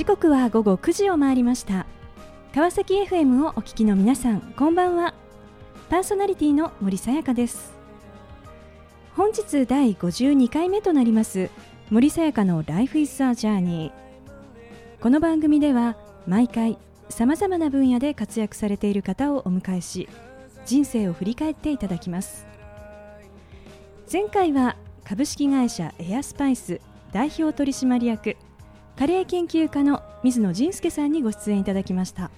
時刻は午後9時を回りました。川崎 FM をお聞きの皆さんこんばんは。パーソナリティの森さやかです。本日第52回目となります森さやかの Life is a Journey この番組では毎回さまざまな分野で活躍されている方をお迎えし人生を振り返っていただきます。前回は株式会社エアスパイス代表取締役カレー研究家の水野仁介さんにご出演いただきました。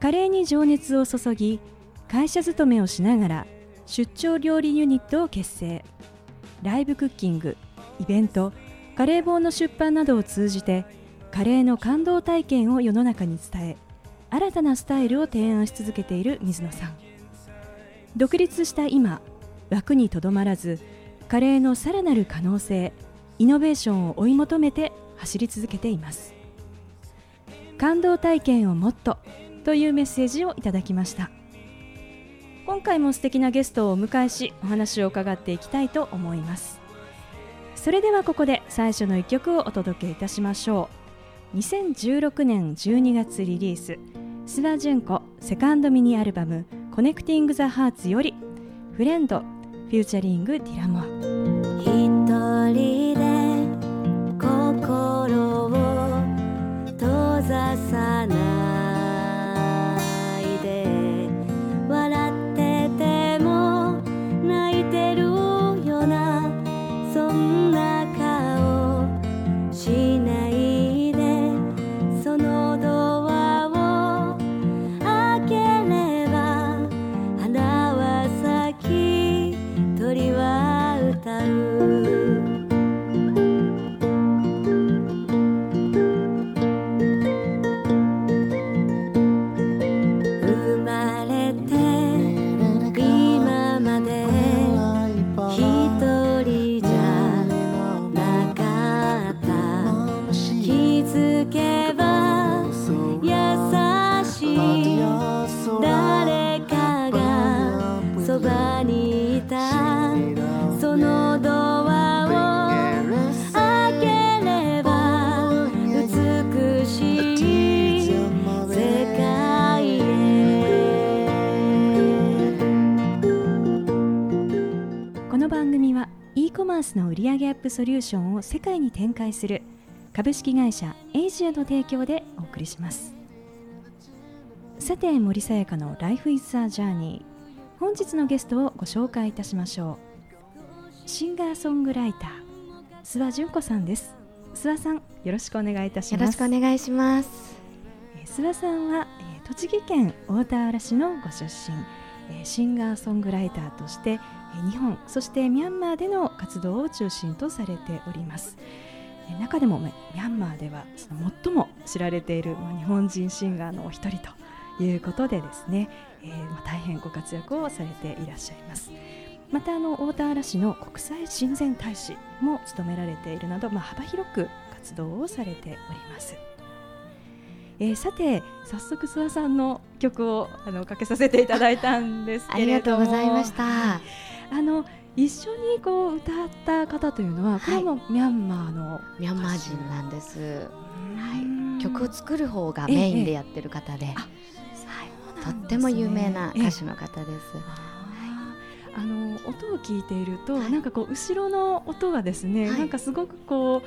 カレーに情熱を注ぎ会社勤めをしながら出張料理ユニットを結成。ライブクッキングイベントカレー本の出版などを通じてカレーの感動体験を世の中に伝え新たなスタイルを提案し続けている水野さん。独立した今枠にとどまらずカレーのさらなる可能性イノベーションを追い求めて走り続けています。感動体験をもっとというメッセージをいただきました。今回も素敵なゲストをお迎えしお話を伺っていきたいと思います。それではここで最初の一曲をお届けいたしましょう。2016年12月リリース須田淳子セカンドミニアルバム「 Connecting the Hearts」より「 Friend」 featuring ディラモア。スの売上アップソリューションを世界に展開する株式会社エイジアの提供でお送りします。さて森さやかの Life is a Journey 本日のゲストをご紹介いたしましょう。シンガーソングライター諏訪純子さんです。諏訪さんよろしくお願いいたしよろしますくお願いします。えー諏訪さんは、えー栃木県大田原市のご出身、えーシンガーソングライターとして、えー日本そしてミャンマーでの活動を中心とされております、中でもミャンマーではその最も知られている日本人シンガーのお一人ということでですね、えー大変ご活躍をされていらっしゃいます。またあの大田原市の国際親善大使も務められているなど、まあ、幅広く活動をされております。えーさて早速諏訪さんの曲をあのかけさせていただいたんですありけれども。がとうございました。あの一緒にこう歌った方というのはこれはもうミャンマーの、ミャンマー人なんです。はい。曲を作る方がメインでやってる方で、あとっても有名なええ。歌手の方です。あー。あの音を聞いていると、はい。なんかこう後ろの音がですね、はい。なんかすごくこ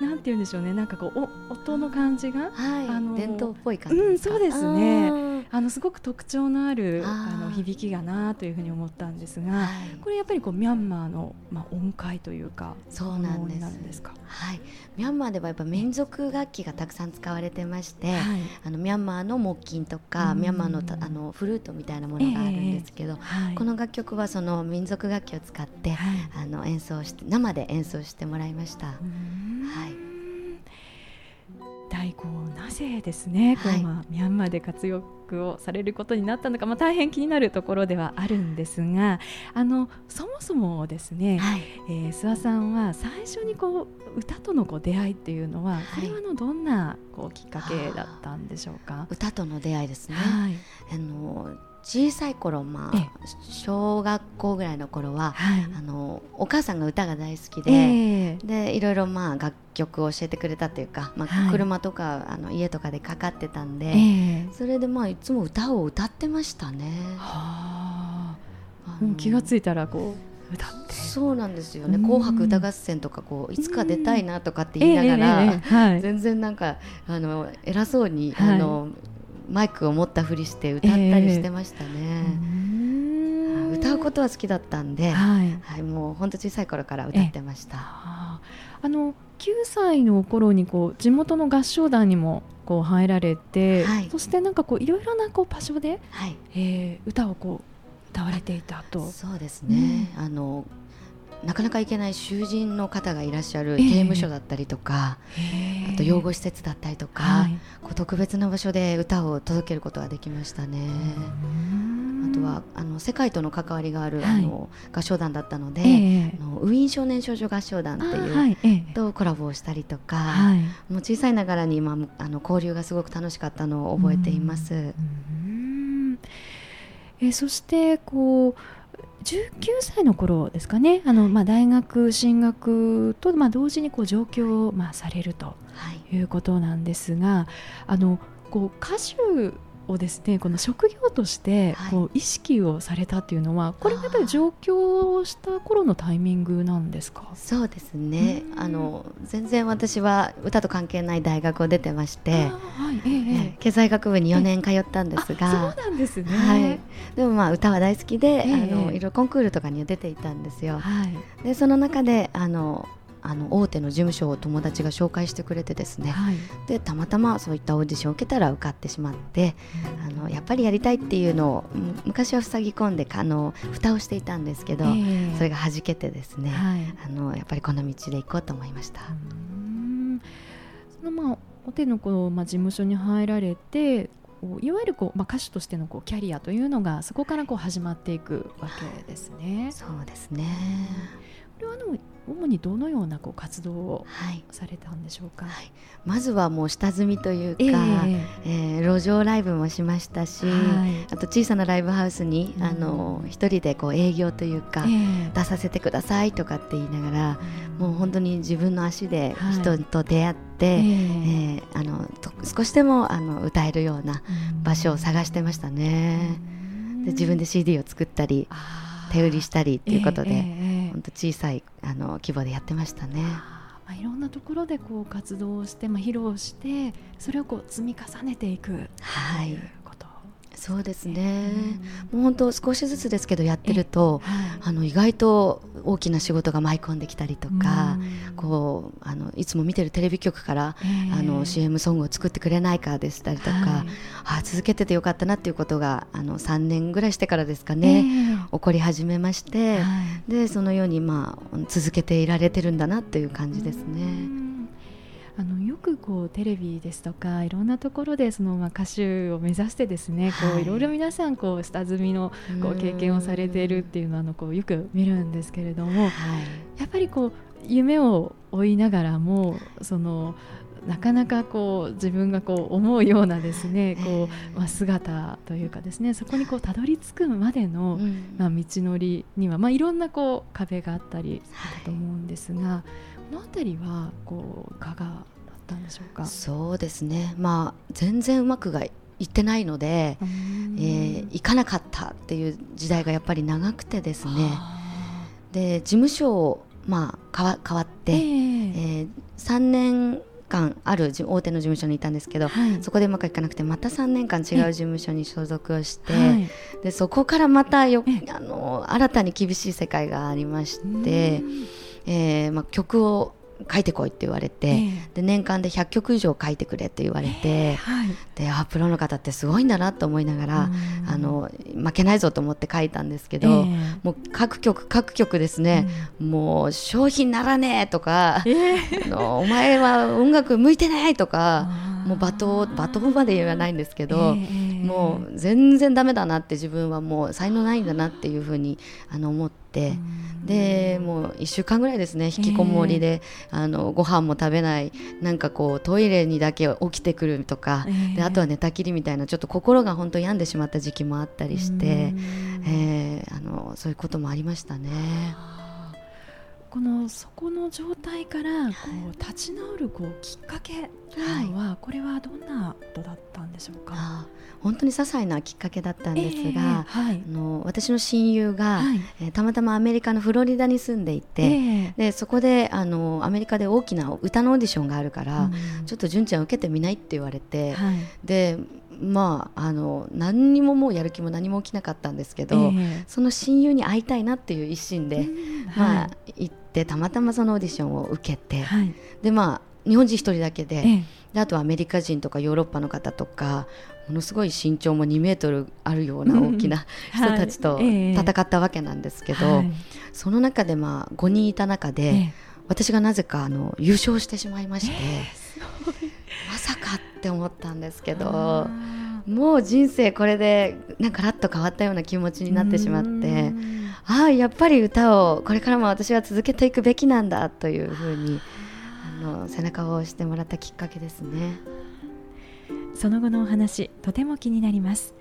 うなんて言うんでしょうね。なんかこうお音の感じがはい、あの伝統っぽい感じうんですか？そうですね。うんあのすごく特徴のあるあの響きがなというふうに思ったんですが、はい。これやっぱりこうミャンマーの、まあ、音階というかそうなんです。か？はい、ミャンマーではやっぱ民族楽器がたくさん使われてまして、はい。あのミャンマーの木琴とか、うん。ミャンマーのたあのフルートみたいなものがあるんですけど、はい。この楽曲はその民族楽器を使って、はい。あの演奏して生で演奏してもらいました。うん。はい。大こうなぜですね、こうはい。まあミャンマーで活躍をされることになったのか、まあ、大変気になるところではあるんですがあのそもそもですね、はい、えー諏訪さんは最初にこう歌とのこう出会いっていうのは、はいこれはあのどんなこうきっかけだったんでしょうか？歌との出会いですね。はい、あの小さい頃まえあ小学校ぐらいの頃ははい。あのお母さんが歌が大好きで、ええ。でいろいろまあ楽曲を教えてくれたというか、まはい。あ、車とかあの家とかでかかってたんで、ええ。それでまあいつも歌を歌ってましたね。はあ。あのもう気がついたらこう歌って。そうなんですよね「うん。紅白歌合戦」とかこういつか出たいなとかって言いながら、はい。全然なんかあの偉そうに、はい。あのマイクを持ったふりして歌ったりしてましたうね。ん歌うことは好きだったんで、はいはい、もう本当小さい頃から歌ってました。あの9歳の頃にこう地元の合唱団にもこう入られて、はいそしてなんかこういろいろなこう場所で、はい、えー歌をこう歌われていたと。そうですね。あのなかなか行けない囚人の方がいらっしゃるええ。刑務所だったりとか、あと養護施設だったりとか、はい。こう特別な場所で歌を届けることができましたね。あとはあの世界との関わりがある、はい。あの合唱団だったので、ええ。あのウィーン少年少女合唱団っていう、はい。ええ。とコラボをしたりとか、はい。もう小さいながらに今あの交流がすごく楽しかったのを覚えています。うん。えーそしてこう19歳の頃ですかね。あの、まあ、大学進学と、まあ、同時にこう上京を、まあ、されるとはい、いうことなんですがあのこう歌手をですねこの職業としてはい。こう意識をされたっていうのは、これがやっぱり上京した頃のタイミングなんですか？そうですね。うん。あの全然私は歌と関係ない大学を出てまして、はい。ええええ。経済学部に4年通ったんですがあそうなんですね。はい、でもまあ歌は大好きで、ええあのいろいろコンクールとかには出ていたんですよ。はい。でその中であのあの大手の事務所を友達が紹介してくれてですねはいでたまたまそういったオーディションを受けたら受かってしまってあのやっぱりやりたいっていうのをむ昔は塞ぎ込んであの蓋をしていたんですけど、ええそれが弾けてですね、はいあのやっぱりこの道で行こうと思いました。うんそのまあお手のこう、まあ、事務所に入られていわゆるこう、まあ、歌手としてのこうキャリアというのがそこからこう始まっていくわけですね。そうですね。これはあの主にどのようなこう活動をはい。されたんでしょうか？はい。まずはもう下積みというか、ええ。ー路上ライブもしましたし、はい。あと小さなライブハウスに、うん。あの一人でこう営業というか、ええ。出させてくださいとかって言いながら、もう本当に自分の足ではい。人と出会って、ええ。えーあのと少しでもあの歌えるような場所を探してましたね。で自分で CD を作ったり手売りしたりっていうことで、本当小さいあの規模でやってましたね。まあ、いろんなところでこう活動をして、まあ、披露してそれをこう積み重ねていく。はいそうですね。もう本当少しずつですけどやってると、はい。あの意外と大きな仕事が舞い込んできたりとか、うん。こうあのいつも見てるテレビ局から、ええ。あの CM ソングを作ってくれないかでしたりとか、はい。あ続けててよかったなっていうことがあの3年ぐらいしてからですかね、え起こり始めまして、えはい。でそのように、まあ、続けていられてるんだなっていう感じですうね。んあのよくこうテレビですとかいろんなところでそのまあ歌手を目指してですね、こはい。ういろいろ皆さんこう下積みのこう経験をされているっていうのはあのこうよく見るんですけれどもはい。やっぱりこう夢を追いながらもそのなかなかこう自分がこう思うようなですねこう、まあ、姿というかですねそこにこうたどり着くまでの、うん。まあ、道のりには、まあ、いろんなこう壁があったりすると思うんですが、この辺りはこういかがだったんでしょうか？そうですね、まあ、全然うまくがいってないので、うん。えー行かなかったっていう時代がやっぱり長くてですね。あで事務所を、まあ、変わ変わっーて、ええ。えー3年間あるじ大手の事務所にいたんですけど、はい。そこでうまくいかなくてまた3年間違う事務所に所属をして、はい。でそこからまたよえあの新たに厳しい世界がありましてう、んえーまあ、曲を書いてこいって言われて、ええ。で年間で100曲以上書いてくれって言われて、はい。であプロの方ってすごいんだなと思いながら、うん。あの負けないぞと思って書いたんですけど、ええ。もう各曲各曲ですね、もう商品ならねえとか、ええ。あのお前は音楽向いてないとか、もう罵倒罵倒まで言わないんですけど、ええもう全然ダメだなって自分はもう才能ないんだなっていうふうにあの思って、でもう1週間ぐらいですね引きこもりで、あのご飯も食べないなんかこうトイレにだけ起きてくるとか、ええ。であとは寝たきりみたいなちょっと心が本当病んでしまった時期もあったりして、えーあのそういうこともありましたね。このそこの状態からこう立ち直るこうきっかけというのは、これはどんなことだったんでしょうか？あー本当に些細なきっかけだったんですが、ええはい。あの私の親友が、はい。えーたまたまアメリカのフロリダに住んでいて、ええ。でそこであのアメリカで大きな歌のオーディションがあるから、うん。ちょっと純ちゃん受けてみないって言われて、はい。でまああの何にももうやる気も何も起きなかったんですけど、ええ。その親友に会いたいなっていう一心で、うん。まあは行ってたまたまそのオーディションを受けて、いはい。でまあ日本人一人だけで,、ええ。であとはアメリカ人とかヨーロッパの方とかものすごい身長も2メートルあるような大きな人たちとはいええ。戦ったわけなんですけど、はい。その中でまあ5人いた中で、ええ。私がなぜかあの優勝してしまいまして、って思ったんですけどあもう人生これでなんかラッと変わったような気持ちーになってしまってうん。ああやっぱり歌をこれからも私は続けていくべきなんだというふうにあの背中を押してもらったきっかけですね。その後のお話とても気になります。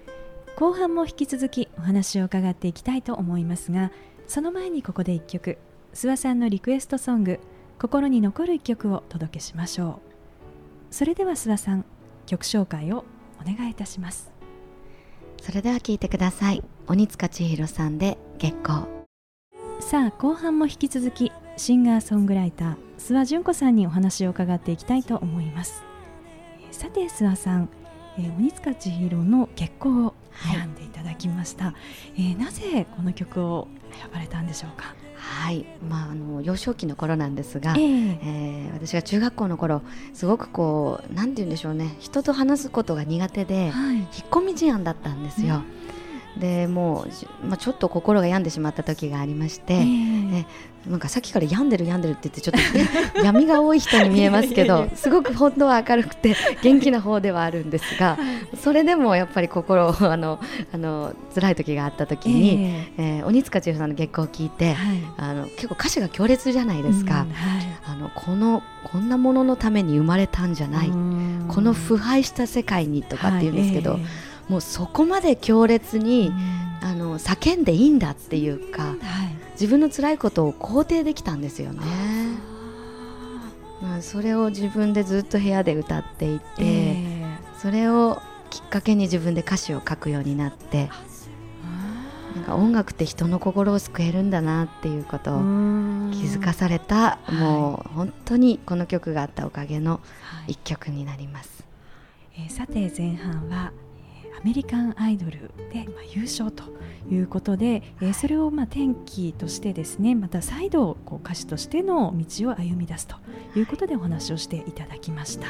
後半も引き続きお話を伺っていきたいと思いますがその前にここで一曲。諏訪さんのリクエストソング心に残る一曲をお届けしましょうそれでは諏訪さん曲紹介をお願いいたします。それでは聞いてください。鬼塚千尋さんで月光。さあ後半も引き続きシンガーソングライター諏訪純子さんにお話を伺っていきたいと思います。えーさて諏訪さん、えー鬼塚千尋の月光を選んでいただきました、えーなぜこの曲を選ばれたんでしょうか、はい。まああの幼少期の頃なんですが、ええ。えー私が中学校の頃すごくこうなんて言うんでしょうね。人と話すことが苦手ではい。引っ込み思案だったんですよ。でもう、じまあ、ちょっと心が病んでしまった時がありまして、ええねなんかさっきから病んでる病んでるって言ってちょっと闇が多い人に見えますけどすごく本当は明るくて元気な方ではあるんですがそれでもやっぱり心をあのあの辛い時があった時に、ええ。ー鬼塚千尋さんの月光を聞いて、えはい。あの結構歌詞が強烈じゃないですか。うんはい。あのこのこんなもののために生まれたんじゃない、うん。この腐敗した世界にとかって言うんですけど、はいもうそこまで強烈ええにうん、あの叫んでいいんだっていうかはい自分の辛いことを肯定できたんですよね。まあ、それを自分でずっと部屋で歌っていて、ええそれをきっかけに自分で歌詞を書くようになってなんか音楽って人の心を救えるんだなっていうことを気づかされた、うんもう本当にこの曲があったおかげのはい一曲になります。えーさて前半は、えーアメリカンアイドルで、まあ、優勝ということで、えーそれをまあ転機としてですねまた再度こう歌手としての道を歩み出すということでお話をしていただきました。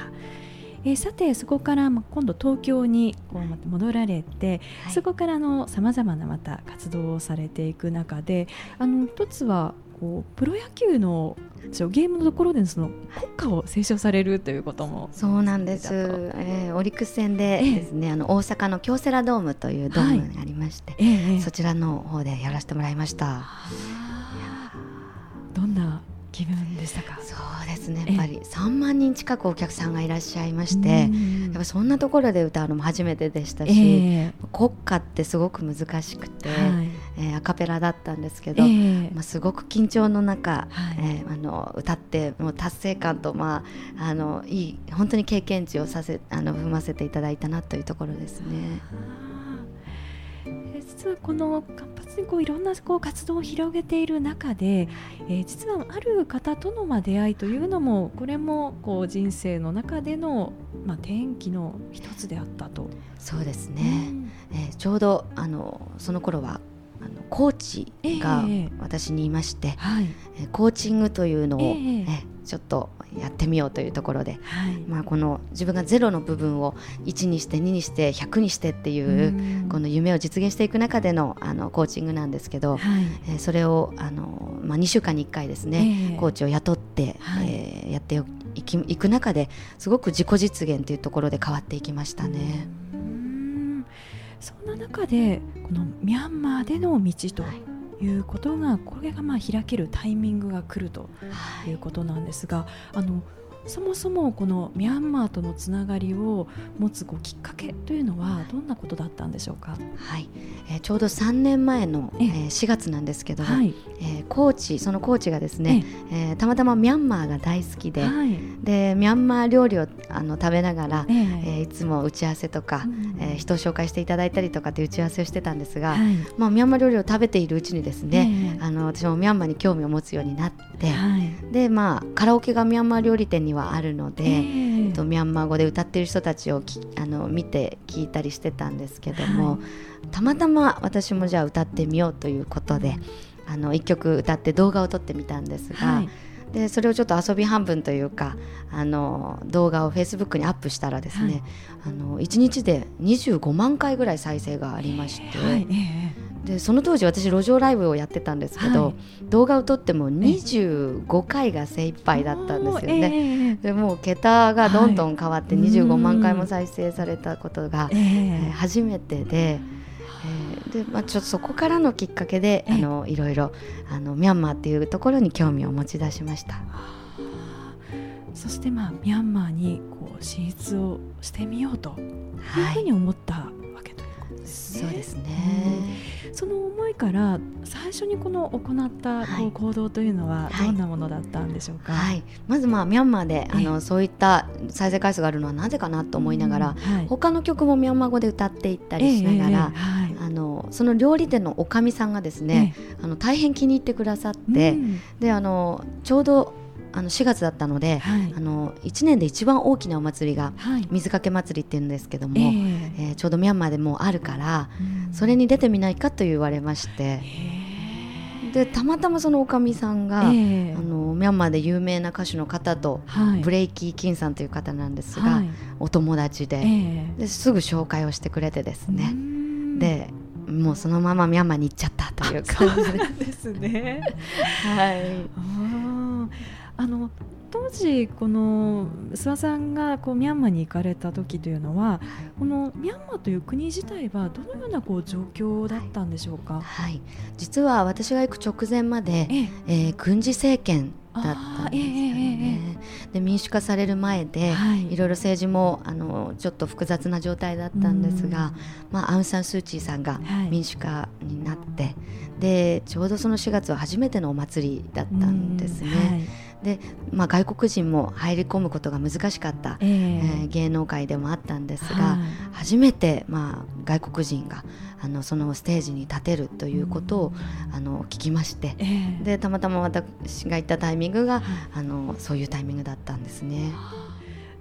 えーさてそこからまあ今度東京にこうまた戻られて、はい。そこからさまざまなまた活動をされていく中であの一つはこうプロ野球のゲームのところでのその国歌を斉唱されるということもそうなんです、えーオリックス戦でええですね、あの大阪の京セラドームというドームがありまして、ええええ。そちらの方でやらせてもらいました。どんな気分でしたか？そうですね。やっぱり3万人近くお客さんがいらっしゃいまして、うん。やっぱそんなところで歌うのも初めてでしたし、え国歌ってすごく難しくて、えはいえーアカペラだったんですけど、ええ。まあ、すごく緊張の中、はい。えーあの歌ってもう達成感と、まあ、あのいい本当に経験値をさせあの踏ませていただいたなというところですね。え実はこの活発にこういろんなこう活動を広げている中で、えー実はある方とのまあ出会いというのもこれもこう人生の中でのまあ転機の一つであったと。そうですね、えーちょうどあのその頃はあのコーチがええ私にいまして、はい。えーコーチングというのを、えええーちょっとやってみようというところで、はい。まあ、この自分がゼロの部分を1にして2にして100にしてっていう、うん。この夢を実現していく中でのあのコーチングなんですけど、はい。えーそれをあの、まあ、2週間に1回ですね、ええ。コーチを雇って、はい。えーやって行き行く中ですごく自己実現というところで変わっていきましたね。うんそんな中でこのミャンマーでの道ということが、これがまあ開けるタイミングが来るということなんですが、あのそもそもこのミャンマーとのつながりを持つこうきっかけというのはどんなことだったんでしょうか？はい、えーちょうど3年前の、ええ。ー4月なんですけども、はい、えーコーチそのコーチがですね、えーたまたまミャンマーが大好きで、はい、でミャンマー料理をあの食べながら、ええ。えーいつも打ち合わせとか、うんえー人を紹介していただいたりとかって打ち合わせをしてたんですが、はい、まあ、ミャンマー料理を食べているうちにですね、ええ。あの私もミャンマーに興味を持つようになって、はい、でまあカラオケがミャンマー料理店にはあるので、ええ。とミャンマー語で歌ってる人たちをきあの見て聞いたりしてたんですけども、はい。たまたま私もじゃあ歌ってみようということで、あの1曲歌って動画を撮ってみたんですが、はい。でそれをちょっと遊び半分というかあの動画をフェイスブックにアップしたらですね、はいあの1日で25万回ぐらい再生がありまして、はい、えでその当時私路上ライブをやってたんですけど、はい動画を撮っても25回が精一杯だったんですよね。ね。でもう桁がどんどん変わってはい25万回も再生されたことが、えええー初めてで。えーでまあ、ちょっとそこからのきっかけで、ええあのいろいろあのミャンマーっていうところに興味を持ち出しました。そしてまあミャンマーにこう進出をしてみようというはい、ふうに思ったわけといですね。そうですね。その思いから最初にこの行ったこはい。う行動というのははい。どんなものだったんでしょうか？はい、まずまあミャンマーであえ。のそういった再生回数があるのはなぜかなと思いながら、うん。はい。他の曲もミャンマー語で歌っていったりしながら、ええええはい。あのその料理店のおかみさんがですね、あの大変気に入ってくださって、うん。であのちょうどあの4月だったので、はい。あの1年で一番大きなお祭りがはい。水かけ祭りっていうんですけども、ええ。えーちょうどミャンマーでもうあるからうん。それに出てみないかと言われまして。ええ。でたまたまそのおかみさんが、ええ。あのミャンマーで有名な歌手の方と、はい。ブレイキー・キンさんという方なんですが、はい。お友達で,、ええ。ですぐ紹介をしてくれてですうね、ん。でもうそのままミャンマーに行っちゃったという感じですね。はいあの当時この諏訪さんがこうミャンマーに行かれた時というのはこのミャンマーという国自体はどのようなこう状況だったんでしょうか？はい、実は私が行く直前まで、ええ。えー軍事政権だったんですよあーえええ。で民主化される前で、はい。い、ろいろ政治もあのちょっと複雑な状態だったんですが、まあ、アウン・サン・スー・チーさんがはい。民主化になって、でちょうどその4月は初めてのお祭りだったんですね。で、まあ、外国人も入り込むことが難しかった、ええ。ーえ芸能界でもあったんですが、はい。初めて、まあ、外国人があのそのステージに立てるということを、あの聞きましてええ。でたまたま私が行ったタイミングが、はい。あのそういうタイミングだったんですね。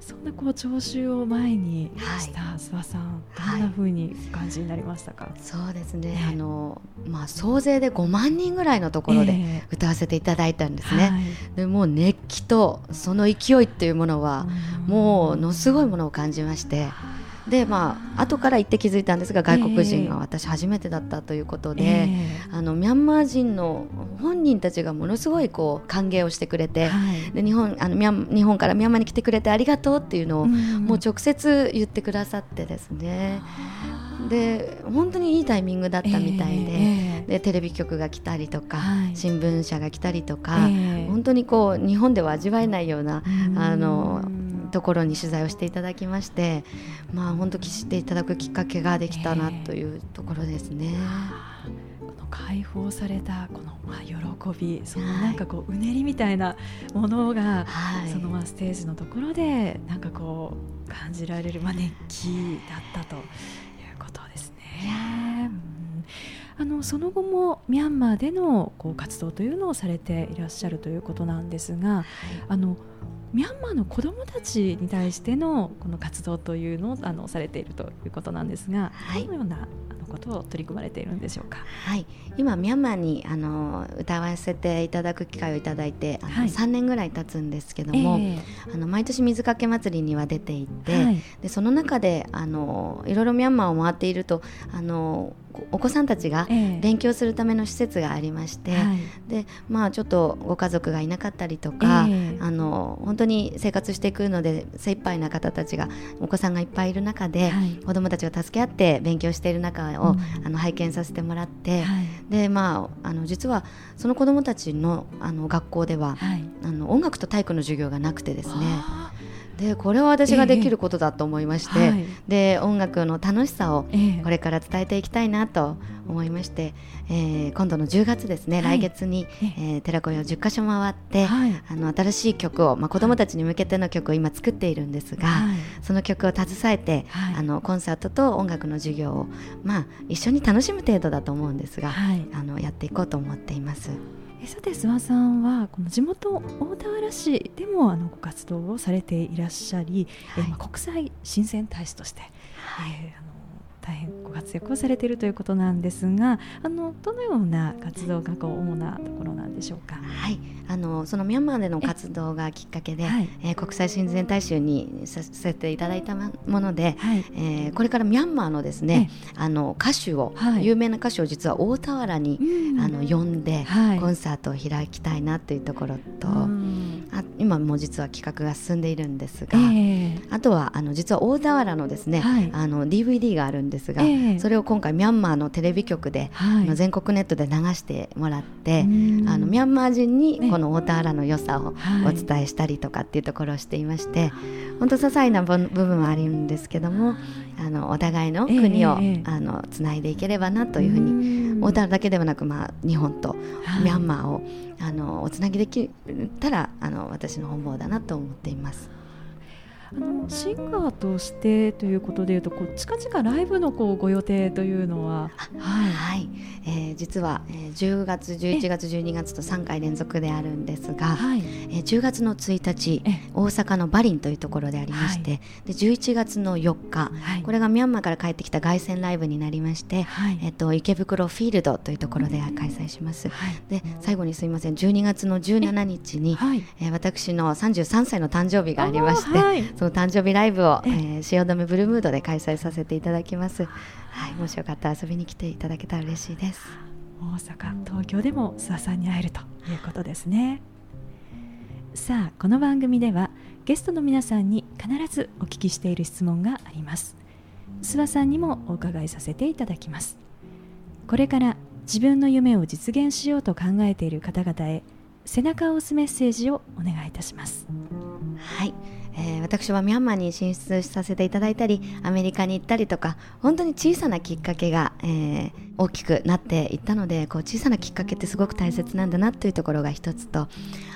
そんなこう聴衆を前にはい。した諏訪さん、はい。どんな風にお感じになりましたか？そうですね、ええ。あのまあ、総勢で5万人ぐらいのところでええ。歌わせていただいたんですね。はい。でもう熱気とその勢いっていうものは、もうのすごいものを感じましてでまあ後から言って気づいたんですが外国人が私初めてだったということで、えあのミャンマー人の本人たちがものすごいこう歓迎をしてくれえて、はい。で日本あのミャン日本からミャンマーに来てくれてありがとうっていうのを、んもう直接言ってくださってですね。で本当にいいタイミングだったみたいで,、ええ。でテレビ局が来たりとか、はい。新聞社が来たりとか、ええ。本当にこう日本では味わえないようなうん。あのところに取材をしていただきまして、まあ、本当知っていただくきっかけができたなというところですね。この解放されたこのまあ喜びそのなんかこううねりみたいなものが、はい。そのまあステージのところでなんかこう感じられる、まあ、熱気だったということですね。うん。あのその後もミャンマーでのこう活動というのをされていらっしゃるということなんですがあのミャンマーの子どもたちに対してのこの活動というのをあのされているということなんですが、はい。どのようなことを取り組まれているんでしょうか？はい、今ミャンマーにあの歌わせていただく機会をいただいてあの、はい。3年ぐらい経つんですけども、えあの毎年水かけ祭りには出ていて、えはい。でその中であのいろいろミャンマーを回っているとあのお子さんたちがええ。勉強するための施設がありまして、はい。でまあちょっとご家族がいなかったりとか、ええ。あの本当に生活していくので精一杯な方たちがお子さんがいっぱいいる中で、はい。子どもたちが助け合って勉強している中を、うん。あの拝見させてもらって、はい。でまああの実はその子どもたちのあの学校では、はい。あの音楽と体育の授業がなくてですね。あでこれは私ができることだと思いまして、ええはい。で音楽の楽しさをこれから伝えていきたいなと思いまして、えー今度の10月ですね、はい。来月に、ええ。ー寺子屋を10カ所回って、はい。あの新しい曲を、まあ、子どもたちに向けての曲を今作っているんですが、はい。その曲を携えて、はい。あのコンサートと音楽の授業を、まあ、一緒に楽しむ程度だと思うんですが、はい。あのやっていこうと思っています。えさて諏訪さんはこの地元大田原市でもあのご活動をされていらっしゃり、えはい。まあ国際親善大使として、はい。えーあの大変ご活躍をされているということなんですがあのどのような活動がこう主なところなんでしょうか？はい、あのそのミャンマーでの活動がきっかけで、はい。えー国際親善大使にさせていただいたもので、はい。えーこれからミャンマーのですね、あの歌手を、はい。有名な歌手を実は大田原に、うん。あの呼んで、はい。コンサートを開きたいなというところと、うん。あ今も実は企画が進んでいるんですえが、えあとはあの実は大田原のですね、はい。あの DVD があるんですが、ええ。それを今回ミャンマーのテレビ局で、はい。全国ネットで流してもらって、うん。あのミャンマー人にね。この大田原の良さをはい。お伝えしたりとかっていうところをしていまして、本当些細な部部分はあるんですけども、あのお互いの国を、あのつないでいければなというふうに、に大田原だけではなく、まあ、日本とはい。ミャンマーを、あのおつなぎできたらあの私の本望だなと思っています。あのシンガーとしてということでいうとこう近々ライブのこうご予定というのははい。はい、えー実は、えー10月、11月、12月と3回連続であるんですが、はい。えー10月の1日え大阪のバリンというところでありまして、はで11月の4日はい。これがミャンマーから帰ってきた凱旋ライブになりまして、はい。えっと、池袋フィールドというところで開催します。はい。で最後にすみません。12月の17日に、はい。えー私の33歳の誕生日がありまして、その誕生日ライブを、ええ。ー汐留ブルームードで開催させていただきます。はい、もしよかったら遊びに来ていただけたら嬉しいです。大阪東京でも諏訪さんに会えるということですね。さあこの番組ではゲストの皆さんに必ずお聞きしている質問があります。諏訪さんにもお伺いさせていただきます。これから自分の夢を実現しようと考えている方々へ背中を押すメッセージをお願いいたしますはい、えー私はミャンマーに進出させていただいたりアメリカに行ったりとか本当に小さなきっかけが、えー大きくなっていったのでこう小さなきっかけってすごく大切なんだなというところが一つと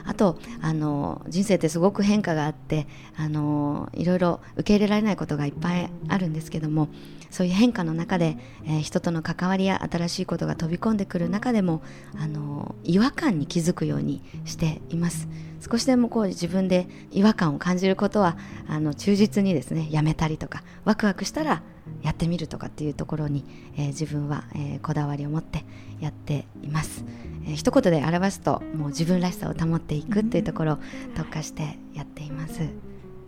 あとあの人生ってすごく変化があってあのいろいろ受け入れられないことがいっぱいあるんですけどもそういう変化の中で、えー人との関わりや新しいことが飛び込んでくる中でもあの違和感に気づくようにしています。少しでもこう自分で違和感を感じることはあの忠実にですねやめたりとかワクワクしたらやってみるとかっていうところに、えー自分は、えーこだわりを持ってやっています、えー一言で表すともう自分らしさを保っていくっていうところを特化してやっています、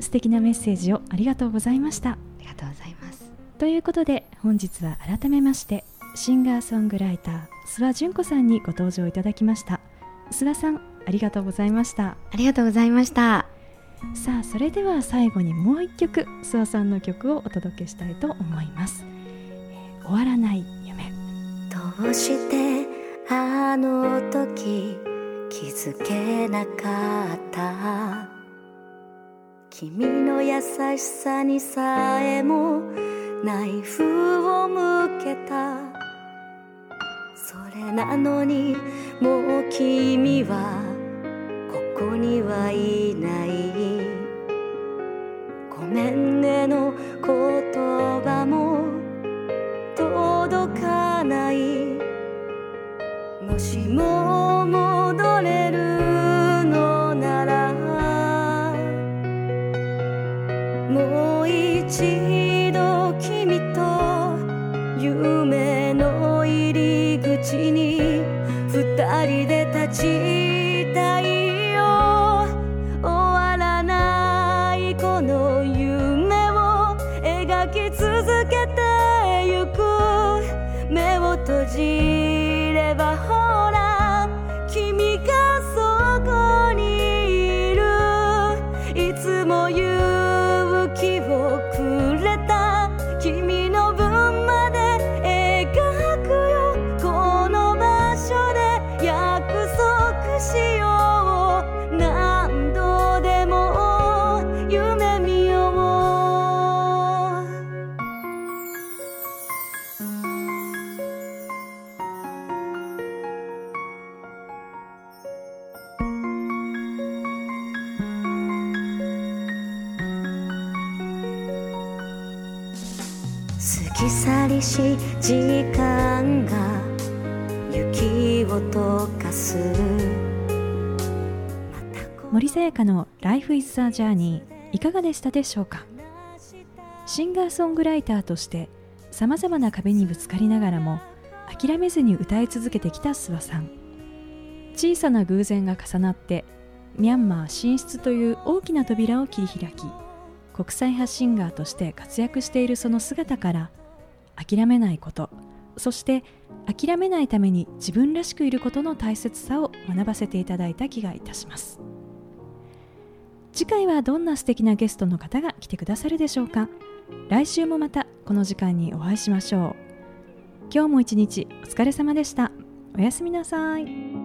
素敵なメッセージをありがとうございました。ありがとうございますということで本日は改めましてシンガーソングライター諏訪純子さんにご登場いただきました。諏訪さんありがとうございました。ありがとうございました。さあそれでは最後にもう一曲諏訪さんの曲をお届けしたいと思います、えー終わらない夢。どうしてあの時気づけなかった？君の優しさにさえもナイフを向けた。それなのにもう君はここにはいない。ごめんねの人で立ちたいよ。終わらないこの夢を。描き続けてゆく。目を閉じればほら。溶かす森さやかの Life is a Journey いかがでしたでしょうか？シンガーソングライターとしてさまざまな壁にぶつかりながらも諦めずに歌い続けてきた諏訪さん。小さな偶然が重なってミャンマー進出という大きな扉を切り開き国際派シンガーとして活躍しているその姿から諦めないことそして諦めないために自分らしくいることの大切さを学ばせていただいた気がいたします。次回はどんな素敵なゲストの方が来てくださるでしょうか。来週もまたこの時間にお会いしましょう。今日も一日お疲れ様でした。おやすみなさい。